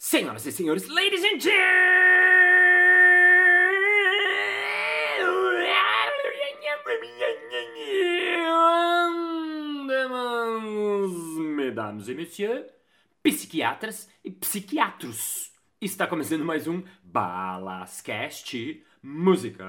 Senhoras e senhores, ladies and gentlemen, mesdames e messieurs, psiquiatras e psiquiatros. Está começando mais um Balascast Música.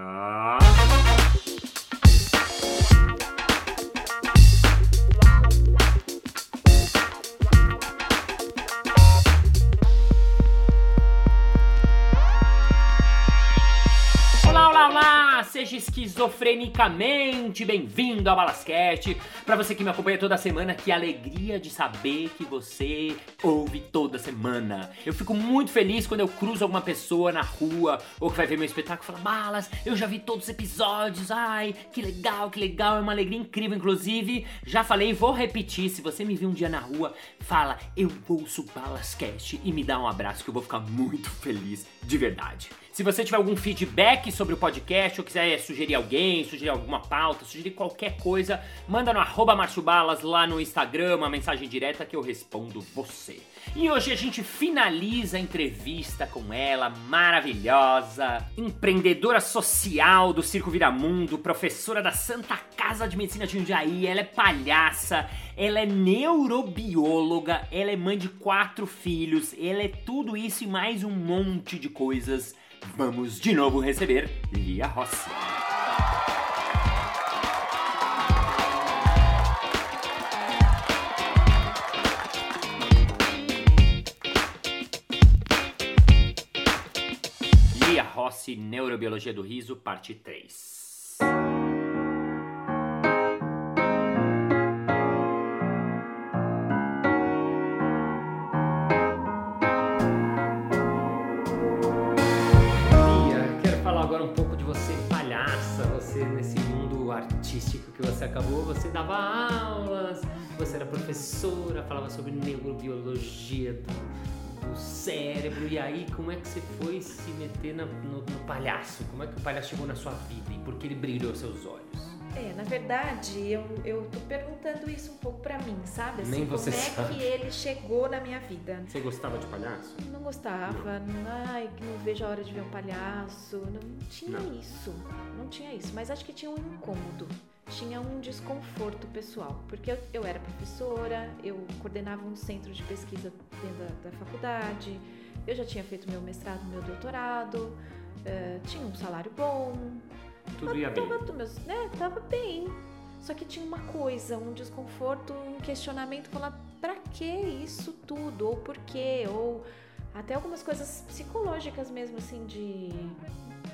Seja esquizofrenicamente bem-vindo ao Balasquete. Para você que me acompanha toda semana, que alegria de saber que você ouve toda semana. Eu fico muito feliz quando eu cruzo alguma pessoa na rua ou que vai ver meu espetáculo e fala: Balas, eu já vi todos os episódios. Ai, que legal, que legal. É uma alegria incrível. Inclusive, já falei, vou repetir. Se você me vir um dia na rua, fala: Eu ouço Balascast e me dá um abraço que eu vou ficar muito feliz de verdade. Se você tiver algum feedback sobre o podcast ou quiser sugerir alguém, sugerir alguma pauta, sugerir qualquer coisa, manda no arroba Balas lá no Instagram, uma mensagem direta que eu respondo você. E hoje a gente finaliza a entrevista com ela, maravilhosa, empreendedora social do Circo Viramundo, professora da Santa Casa de Medicina de Jundiaí, ela é palhaça, ela é neurobióloga, ela é mãe de quatro filhos, ela é tudo isso e mais um monte de coisas. Vamos de novo receber Lia Rossi. Lia Rossi, Neurobiologia do Riso, parte 3. Que você acabou, você dava aulas, você era professora, falava sobre neurobiologia do, do cérebro, e aí como é que você foi se meter na- no, no palhaço? Como é que o palhaço chegou na sua vida e por que ele brilhou seus olhos? É, na verdade, eu, eu tô perguntando isso um pouco pra mim, sabe? Assim, Nem você como sabe. é que ele chegou na minha vida? Você gostava de palhaço? Não gostava, ai, que não vejo a hora de ver um palhaço, não tinha Não. isso, não tinha isso, mas acho que tinha um incômodo, tinha um desconforto pessoal, porque eu, eu era professora, eu coordenava um centro de pesquisa dentro da, da faculdade, eu já tinha feito meu mestrado, meu doutorado, eh, tinha um salário bom, Tudo ia bem. Tava, meus, né, tava bem. Só que tinha uma coisa, um desconforto, um questionamento, falar pra que isso tudo? Ou por quê? Ou até algumas coisas psicológicas mesmo, assim, de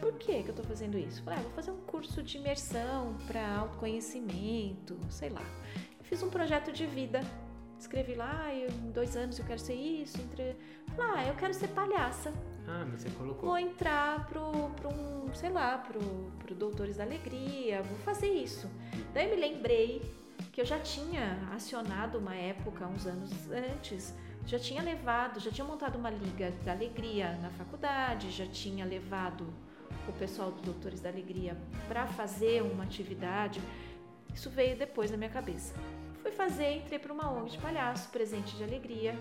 por que que eu tô fazendo isso? Falei, ah, vou fazer um curso de imersão pra autoconhecimento, sei lá. Fiz um projeto de vida. Escrevi lá, ah, eu, em dois anos eu quero ser isso. Entre... Falei, ah, eu quero ser palhaça Ah, mas você colocou. vou entrar pro, pro um, sei lá, pro, pro Doutores da Alegria, vou fazer isso. Daí me lembrei que eu já tinha acionado uma época, uns anos antes, já tinha levado, já tinha montado uma liga da alegria na faculdade, já tinha levado o pessoal do Doutores da Alegria para fazer uma atividade. Isso veio depois na minha cabeça. Fui fazer, entrei para uma ONG de palhaço, presente de alegria.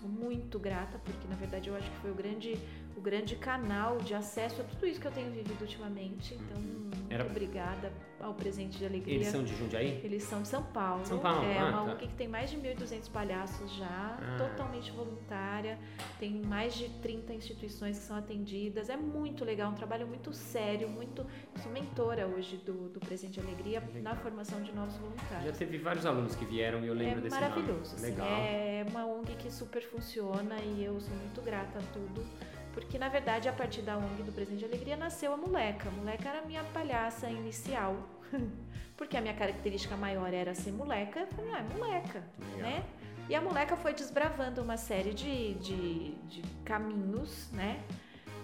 Sou muito grata porque na verdade eu acho que foi o grande o grande canal de acesso a tudo isso que eu tenho vivido ultimamente. Então, Era- obrigada ao presente de alegria. Eles são de Jundiaí? Eles são de São Paulo. São Paulo, É ah, uma tá. Que tem mais de 1.200 palhaços já, Ah. totalmente voluntária. Tem mais de 30 instituições que são atendidas. É muito legal, um trabalho muito sério, muito. Sou mentora hoje do, do Presente de Alegria na formação de novos voluntários. Já teve vários alunos que vieram e eu lembro é desse maravilhoso. nome. assim, Legal. é uma ONG que super funciona e eu sou muito grata a tudo. Porque, na verdade, a partir da ONG do Presente de Alegria nasceu a moleca. A moleca era a minha palhaça inicial. Porque a minha característica maior era ser moleca. Eu falei, ah, é moleca, Legal. né? E a moleca foi desbravando uma série de, de, de caminhos, né?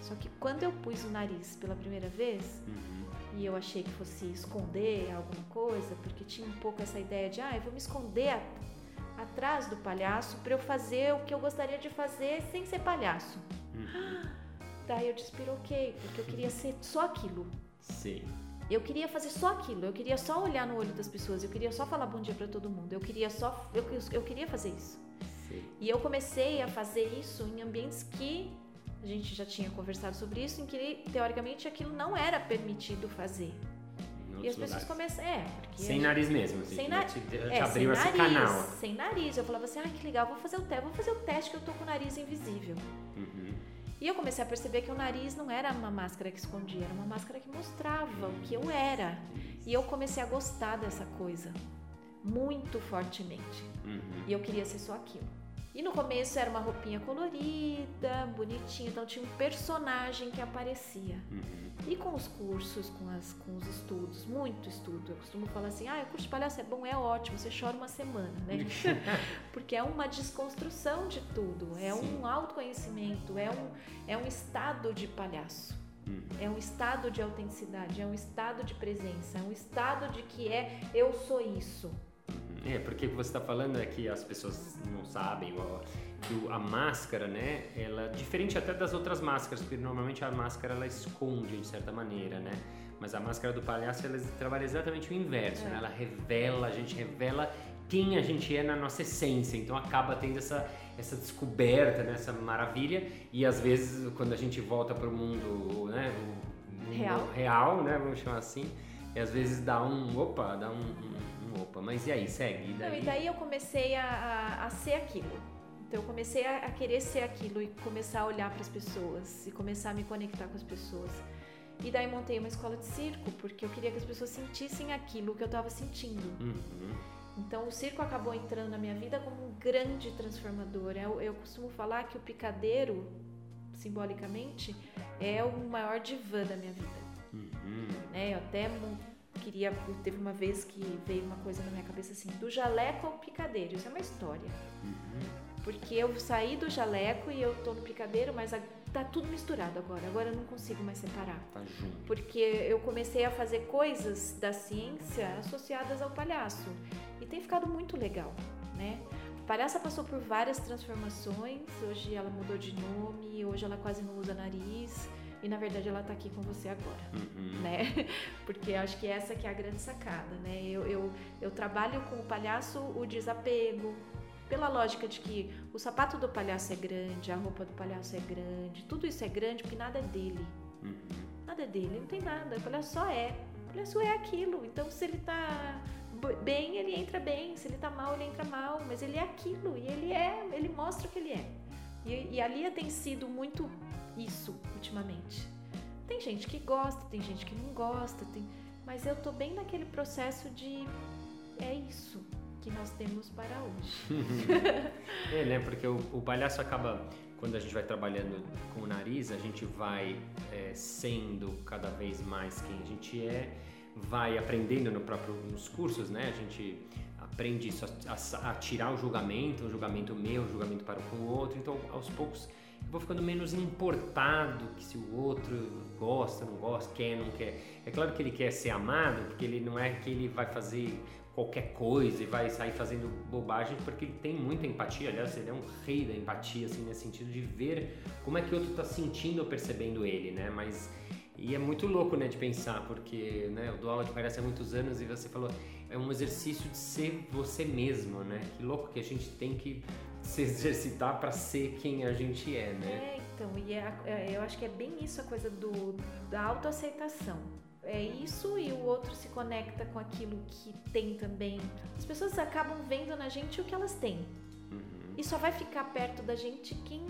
Só que quando eu pus o nariz pela primeira vez, Uhum. e eu achei que fosse esconder alguma coisa, porque tinha um pouco essa ideia de, ah, eu vou me esconder a- atrás do palhaço para eu fazer o que eu gostaria de fazer sem ser palhaço. Uhum. Daí eu despiroquei, porque eu queria ser só aquilo. Sim. Eu queria fazer só aquilo, eu queria só olhar no olho das pessoas, eu queria só falar bom dia para todo mundo, eu queria só. Eu, eu queria fazer isso. Sim. E eu comecei a fazer isso em ambientes que a gente já tinha conversado sobre isso, em que teoricamente aquilo não era permitido fazer. E as pessoas começam. É, porque. Sem gente- nariz mesmo, assim. Sem já na- te, É, abriu esse nariz, canal. sem nariz. Eu falava assim, ah, que legal, vou fazer o teste, vou fazer o teste que eu tô com o nariz invisível. Uhum. E eu comecei a perceber que o nariz não era uma máscara que escondia, era uma máscara que mostrava o que eu era. E eu comecei a gostar dessa coisa muito fortemente. Uhum. E eu queria ser só aquilo. E no começo era uma roupinha colorida, bonitinha, então tinha um personagem que aparecia. Uhum. E com os cursos, com, as, com os estudos, muito estudo. Eu costumo falar assim: ah, o curso de palhaço é bom, é ótimo, você chora uma semana, né? Porque é uma desconstrução de tudo, é Sim. um autoconhecimento, é um, é um estado de palhaço. Uhum. É um estado de autenticidade, é um estado de presença, é um estado de que é eu sou isso. É, porque o que você está falando é que as pessoas não sabem que a máscara, né, ela diferente até das outras máscaras, porque normalmente a máscara ela esconde de certa maneira, né? Mas a máscara do palhaço ela trabalha exatamente o inverso, É. né? Ela revela, a gente revela quem a gente é na nossa essência. Então acaba tendo essa essa descoberta, né, essa maravilha e às vezes quando a gente volta para o mundo, né, o mundo Real. real, né, vamos chamar assim, e às vezes dá um opa, dá um, um, um opa. Mas e aí, segue? E Não, daí? e daí eu comecei a, a, a ser aquilo. Então eu comecei a, a querer ser aquilo e começar a olhar para as pessoas e começar a me conectar com as pessoas. E daí montei uma escola de circo porque eu queria que as pessoas sentissem aquilo que eu estava sentindo. Uhum. Então o circo acabou entrando na minha vida como um grande transformador. Eu, eu costumo falar que o picadeiro, simbolicamente, é o maior divã da minha vida. Uhum. né? Eu até queria. Teve uma vez que veio uma coisa na minha cabeça assim: do jaleco ao picadeiro. Isso é uma história. Uhum. Porque eu saí do jaleco e eu tô no picadeiro, mas a- tá tudo misturado agora. Agora eu não consigo mais separar. Tá junto. Porque eu comecei a fazer coisas da ciência associadas ao palhaço. E tem ficado muito legal, né? A palhaça passou por várias transformações. Hoje ela mudou de nome, hoje ela quase não usa nariz. E na verdade ela tá aqui com você agora Uhum. né? Porque acho que essa que é a grande sacada, né? Eu, eu, eu trabalho com o palhaço o desapego, pela lógica de que o sapato do palhaço é grande, a roupa do palhaço é grande, tudo isso é grande porque nada é dele. Uhum. Nada é dele, não tem nada. O palhaço só é. O palhaço é aquilo. Então se ele tá bem, ele entra bem. Se ele tá mal, ele entra mal. Mas ele é aquilo. E ele é, ele mostra o que ele é. E, e a Lia tem sido muito isso ultimamente. Tem gente que gosta, tem gente que não gosta, tem... mas eu tô bem naquele processo de é isso que nós temos para hoje. É, né? Porque o, o palhaço acaba, quando a gente vai trabalhando com o nariz, a gente vai é, sendo cada vez mais quem a gente é, vai aprendendo no próprio, nos cursos, né? A gente aprende isso, a, a- a tirar o julgamento, o julgamento meu, o julgamento para com o outro. Então, aos poucos, eu vou ficando menos importado que se o outro gosta, não gosta, quer, não quer. É claro que ele quer ser amado, porque ele não é que ele vai fazer qualquer coisa e vai sair fazendo bobagem, porque ele tem muita empatia. Aliás, ele é um rei da empatia, assim, nesse sentido de ver como é que o outro está sentindo ou percebendo ele, né? Mas e é muito louco, né, de pensar, porque, né, eu dou aula de há muitos anos e você falou, é um exercício de ser você mesmo, né? Que louco que a gente tem que se exercitar para ser quem a gente é, né? É, então, e é, é, eu acho que é bem isso a coisa do, da autoaceitação. É isso e o outro se conecta com aquilo que tem também. As pessoas acabam vendo na gente o que elas têm. Uhum, E só vai ficar perto da gente quem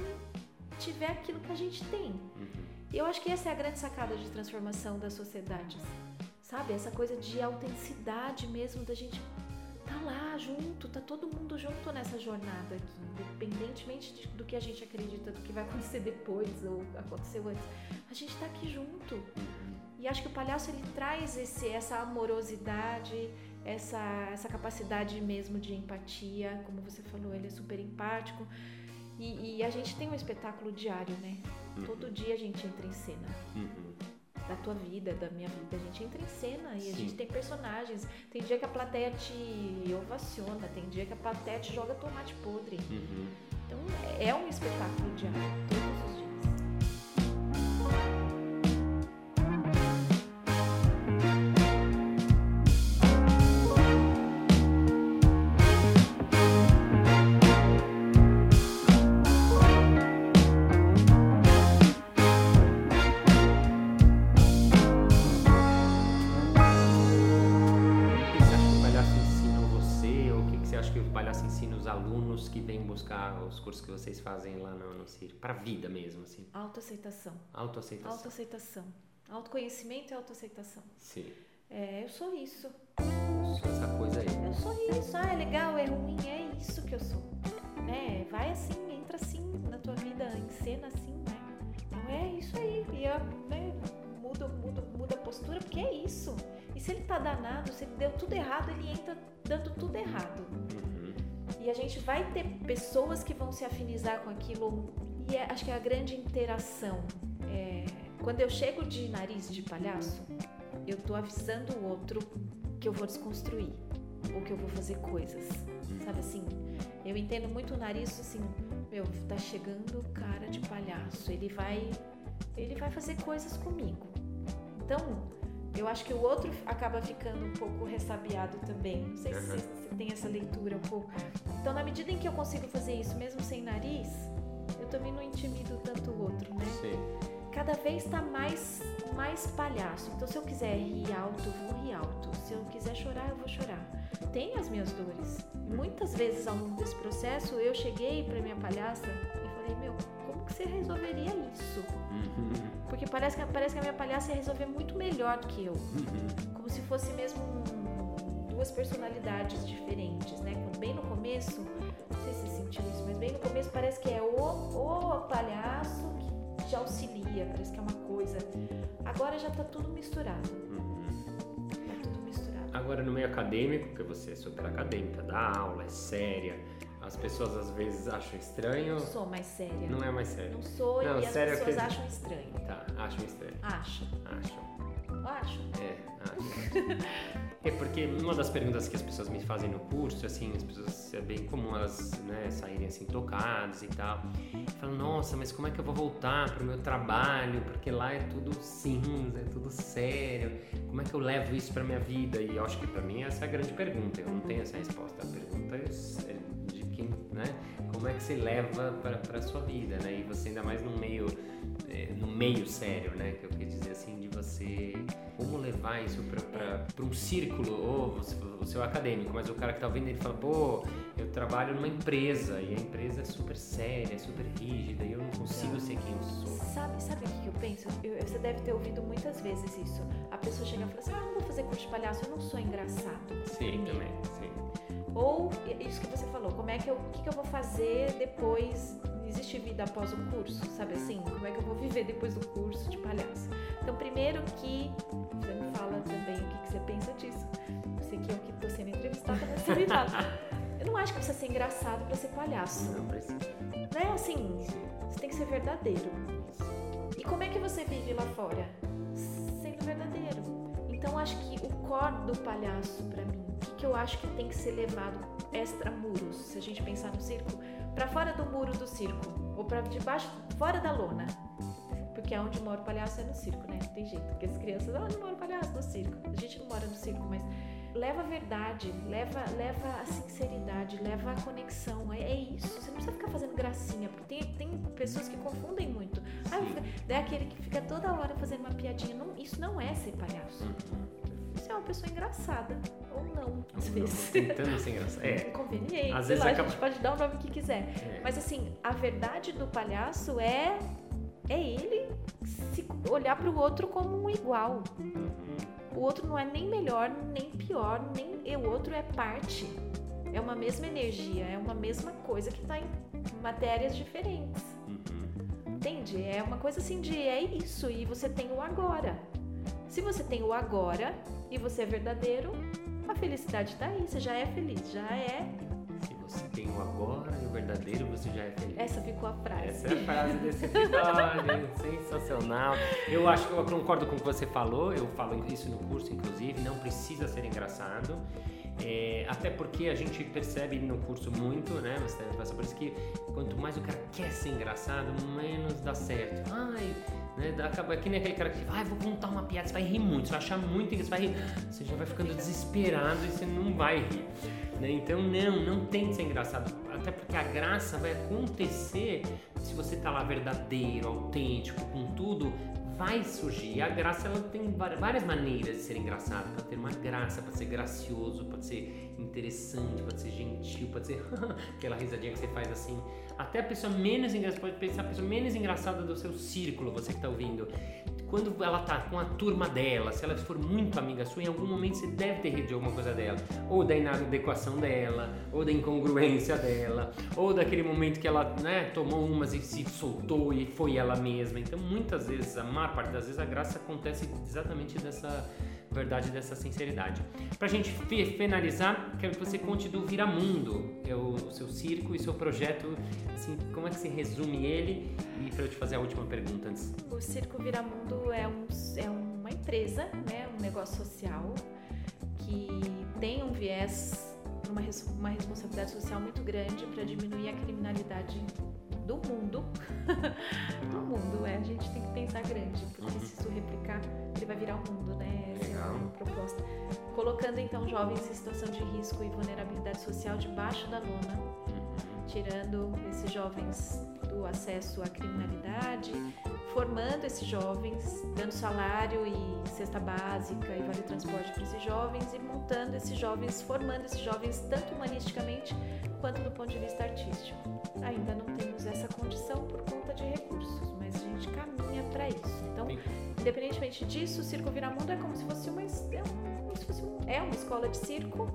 tiver aquilo que a gente tem. uhum. E eu acho que essa é a grande sacada de transformação das sociedades. Sabe? Essa coisa de autenticidade mesmo, da gente tá lá junto, tá todo mundo junto nessa jornada aqui, independentemente de- do que a gente acredita, do que vai acontecer depois ou aconteceu antes. A gente tá aqui junto. E acho que o palhaço ele traz esse, essa amorosidade, essa, essa capacidade mesmo de empatia, como você falou, ele é super empático. E, e a gente tem um espetáculo diário, né? Uhum. Todo dia a gente entra em cena. Uhum. Da tua vida, da minha vida, a gente entra em cena e a Sim. gente tem personagens. Tem dia que a plateia te ovaciona, tem dia que a plateia te joga tomate podre. Uhum. Então é um espetáculo diário, todos os dias. Alunos que vêm buscar os cursos que vocês fazem lá no, no CIR? Para a vida mesmo, assim. Autoaceitação. Autoaceitação. Autoaceitação. Autoconhecimento e autoaceitação. Sim. É, eu sou isso. Eu sou essa coisa aí. Eu sou isso. Ah, é legal, é ruim, é isso que eu sou. Né? Vai assim, entra assim na tua vida, encena assim, né? Então é isso aí. E eu, né, muda, muda, muda a postura, porque é isso. E se ele tá danado, se ele deu tudo errado, ele entra dando tudo errado. E a gente vai ter pessoas que vão se afinizar com aquilo. E é- acho que é a grande interação. É, quando eu chego de nariz de palhaço, eu tô avisando o outro que eu vou desconstruir. Ou que eu vou fazer coisas. Sabe assim? Eu entendo muito o nariz assim, meu, tá chegando o cara de palhaço. Ele vai. Ele vai fazer coisas comigo. Então, eu acho que o outro acaba ficando um pouco ressabiado também. Não sei se Aham. você tem essa leitura um pouco. Então, na medida em que eu consigo fazer isso, mesmo sem nariz, eu também não intimido tanto o outro, né? Sim. Cada vez tá mais, mais palhaço. Então, se eu quiser rir alto, eu vou rir alto. Se eu quiser chorar, eu vou chorar. Tem as minhas dores. Muitas vezes ao longo desse processo, eu cheguei pra minha palhaça e falei: Meu, como que você resolveria isso? Uhum. Porque parece que, parece que a minha palhaça ia resolver muito melhor do que eu. Uhum. Como se fosse mesmo duas personalidades diferentes, né? Quando Bem no começo, não sei se você sentiu isso, mas bem no começo parece que é o, o palhaço que te auxilia, parece que é uma coisa. Agora já tá tudo misturado. Uhum. Tá tudo misturado. Agora, no meio acadêmico, porque você é super acadêmica, dá aula, é séria, as pessoas às vezes acham estranho. Não sou mais séria. Não é mais sério. Não sou Não, e as é pessoas que- acham estranho. Tá, acham estranho. Acham. Acham. Acho. É, acho. É porque uma das perguntas que as pessoas me fazem no curso, assim, as pessoas, é bem comum elas né, saírem assim tocadas e tal. Falam, nossa, mas como é que eu vou voltar pro meu trabalho? Porque lá é tudo cinza, é tudo sério. Como é que eu levo isso pra minha vida? E eu acho que pra mim essa é a grande pergunta. Eu não tenho essa resposta. A pergunta é quem, né? Como é que você leva pra, pra sua vida, né? E você ainda mais no meio, é, no meio sério, né? Que eu queria dizer assim, de você como levar isso pra um círculo, ou você, o seu acadêmico, mas o cara que tá ouvindo ele fala, pô, eu trabalho numa empresa e a empresa é super séria, é super rígida e eu não consigo ser quem eu sou. Sabe, sabe o que que eu você deve ter ouvido muitas vezes isso. A pessoa chega e fala assim: Ah, não vou fazer curso de palhaço, eu não sou engraçado. Sim, Primeiro. também, sim. Ou isso que você falou, como é que eu, o que, que eu vou fazer depois? Existe vida após o curso, sabe assim? Como é que eu vou viver depois do curso de palhaço? Então, primeiro que você me fala também o que, que você pensa disso. Você que é o que estou sendo entrevistada, mas você me fala. Eu não acho que precisa ser engraçado para ser palhaço. Não precisa. Né? Assim, você tem que ser verdadeiro. E como é que você vive lá fora? Sendo verdadeiro. Então acho que o core do palhaço pra mim, o que, eu acho que tem que ser levado extra muros, se a gente pensar no circo, pra fora do muro do circo ou pra debaixo, fora da lona. Porque onde mora o palhaço é no circo, né? Não tem jeito. Porque as crianças, ah, onde mora o palhaço? No circo. A gente não mora no circo, mas leva a verdade, leva, leva a sinceridade, leva a conexão. É, é isso. Você não precisa ficar fazendo gracinha, porque tem, tem pessoas que confundem muito. Ah, é aquele que fica toda hora fazendo uma piadinha. Não, isso não é ser palhaço. Isso é uma pessoa engraçada. Ou não, às Não, vezes. Tentando ser engraçado. É, Inconveniente. Às sei vezes lá, acaba- a gente pode dar o nome que quiser. é. Mas assim, a verdade do palhaço é é ele se olhar para o outro como um igual. Uhum. O outro não é nem melhor, nem pior, nem o outro é parte. É uma mesma energia, é uma mesma coisa que está em matérias diferentes. Uhum. Entende? É uma coisa assim de é isso e você tem o agora. Se você tem o agora e você é verdadeiro, a felicidade tá aí, você já é feliz, já é. Se você tem o agora e o verdadeiro, você já é feliz. Essa ficou a frase. Essa é a frase desse episódio, sensacional. Eu acho que eu concordo com o que você falou, eu falo isso no curso, inclusive, não precisa ser engraçado. É, até porque a gente percebe no curso muito, né? Você também passa por isso que quanto mais o cara quer ser engraçado, menos dá certo. Ai, né? Acaba que nem aquele cara que vai, vou contar uma piada, você vai rir muito, você vai achar muito engraçado, você vai rir, você já vai ficando desesperado e você não vai rir. Né? Então, não, não tem que ser engraçado. até porque a graça vai acontecer se você tá lá verdadeiro, autêntico, com tudo, vai surgir. E a graça ela tem várias maneiras de ser engraçada. Pode ter uma graça, pode ser gracioso, pode ser interessante, pode ser gentil, pode ser aquela risadinha que você faz assim. Até a pessoa menos engraçada, pode pensar a pessoa menos engraçada do seu círculo, você que está ouvindo quando ela tá com a turma dela, se ela for muito amiga sua, em algum momento você deve ter rido de alguma coisa dela. Ou da inadequação dela, ou da incongruência dela, ou daquele momento que ela né, tomou umas e se soltou e foi ela mesma. Então, muitas vezes, a maior parte das vezes, a graça acontece exatamente dessa verdade, dessa sinceridade. Pra gente finalizar, quero que você conte do Viramundo, é o seu circo e seu projeto, assim, como é que você resume ele? E para eu te fazer a última pergunta antes. O Circo Viramundo é, um, é uma empresa, né, um negócio social que tem um viés, uma, uma responsabilidade social muito grande para diminuir a criminalidade do mundo. do mundo, é. A gente tem que pensar grande, porque uhum. se isso replicar, ele vai virar o um mundo, né? Essa Legal. é a proposta. Colocando então jovens em situação de risco e vulnerabilidade social debaixo da lona, uhum. tirando esses jovens do acesso à criminalidade, formando esses jovens, dando salário e cesta básica e vale transporte para esses jovens e montando esses jovens, formando esses jovens tanto humanisticamente quanto do ponto de vista artístico. Ainda não temos essa condição por conta de recursos, mas a gente caminha para isso. Então, independentemente disso, o Circo Viramundo é como se fosse uma, é, como se fosse um, é uma escola de circo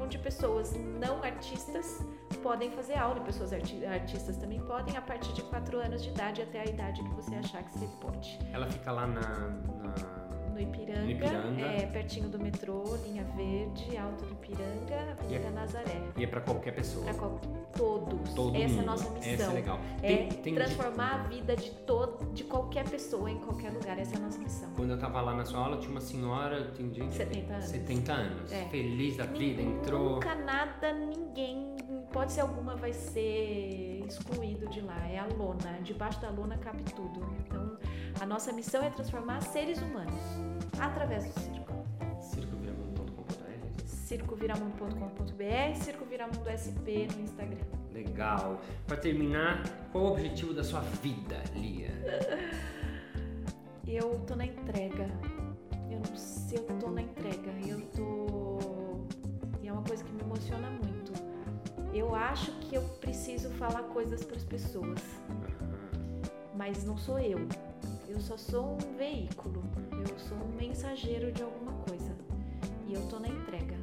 onde pessoas não artistas podem fazer aula, pessoas arti artistas também podem, a partir de 4 anos de idade até a idade que você achar que você pode. Ela fica lá na, na no Ipiranga, Ipiranga. É, pertinho do metrô, linha verde, Alto do Ipiranga, Avenida é, Nazaré. E é para qualquer pessoa. Para qual, todos. Todo Essa mundo. é a nossa missão. Essa é legal. É tem, tem transformar a vida de todo, de qualquer pessoa em qualquer lugar. Essa é a nossa missão. Quando eu tava lá na sua aula, tinha uma senhora, tem gente 70 anos. 70 anos. É. Feliz da vida, entrou. Nunca nada, ninguém, pode ser alguma, vai ser excluído de lá. É a lona. Debaixo da lona cabe tudo. Então, a nossa missão é transformar seres humanos através do circo. Circoviramundo.com.br Circoviramundo.com.br Circoviramundo SP no Instagram. Legal. Para terminar, qual o objetivo da sua vida, Lia? Eu tô na entrega. Eu não sei, eu tô na entrega. Eu tô. E é uma coisa que me emociona muito. Eu acho que eu preciso falar coisas para as pessoas. Mas não sou eu eu só sou um veículo, eu sou um mensageiro de alguma coisa. E eu tô na entrega.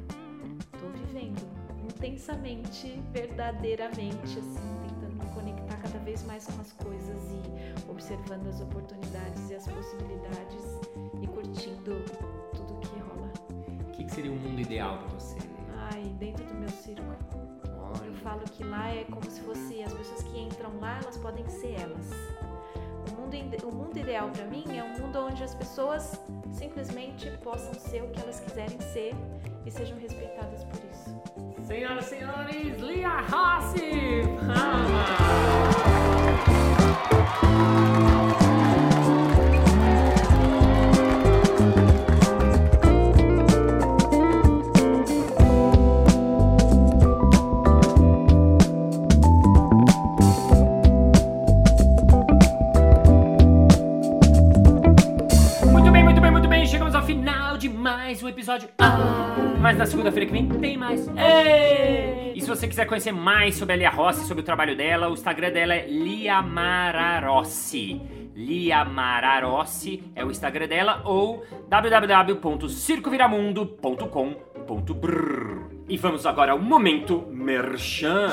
Tô vivendo intensamente, verdadeiramente, assim, tentando me conectar cada vez mais com as coisas e observando as oportunidades e as possibilidades e curtindo tudo que rola. O que, que seria um mundo ideal para você? Ai, dentro do meu circo. Olha. Eu falo que lá é como se fosse as pessoas que entram lá, elas podem ser elas mundo, o mundo ideal para mim é um mundo onde as pessoas simplesmente possam ser o que elas quiserem ser e sejam respeitadas por isso. Senhoras e senhores, Lia Rossi! Ah! Ei! E se você quiser conhecer mais sobre a Lia Rossi, sobre o trabalho dela, o Instagram dela é Liamararossi. Liamararossi é o Instagram dela ou www.circoviramundo.com.br. E vamos agora ao momento merchan.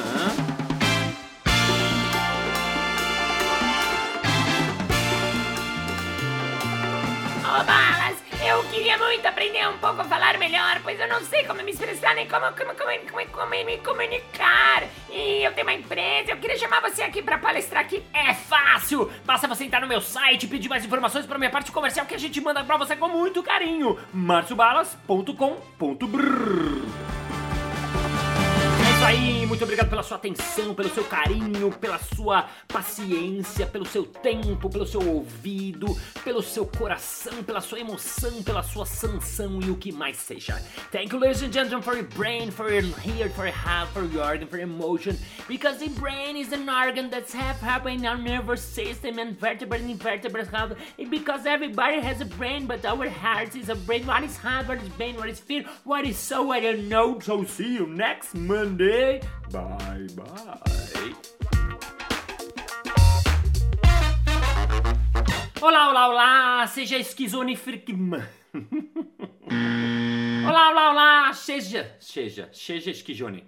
Aprender um pouco a falar melhor, pois eu não sei como me expressar nem como, como, como, como, me comunicar. E eu tenho uma empresa, eu queria chamar você aqui para palestrar aqui. É fácil! Basta você entrar no meu site pedir mais informações para minha parte comercial que a gente manda para você com muito carinho. marciobalas.com.br É isso aí, muito obrigado pela sua atenção, pelo seu carinho, pela sua paciência, pelo seu tempo, pelo seu ouvido, pelo seu coração, pela sua emoção, pela sua sanção e o que mais seja. Thank you, ladies and gentlemen, for your brain, for your heart, for your heart, for your organ, for your emotion, because the brain is an organ that's half happening in our nervous system and vertebrae and invertebrates have, because everybody has a brain, but our heart is a brain. What is heart? What is brain? What is fear? What is soul? I don't know. So see you next Monday. Bye bye. Olá, olá, olá! Seja esquizonifricma. olá, olá, olá! Seja, seja, seja esquizone.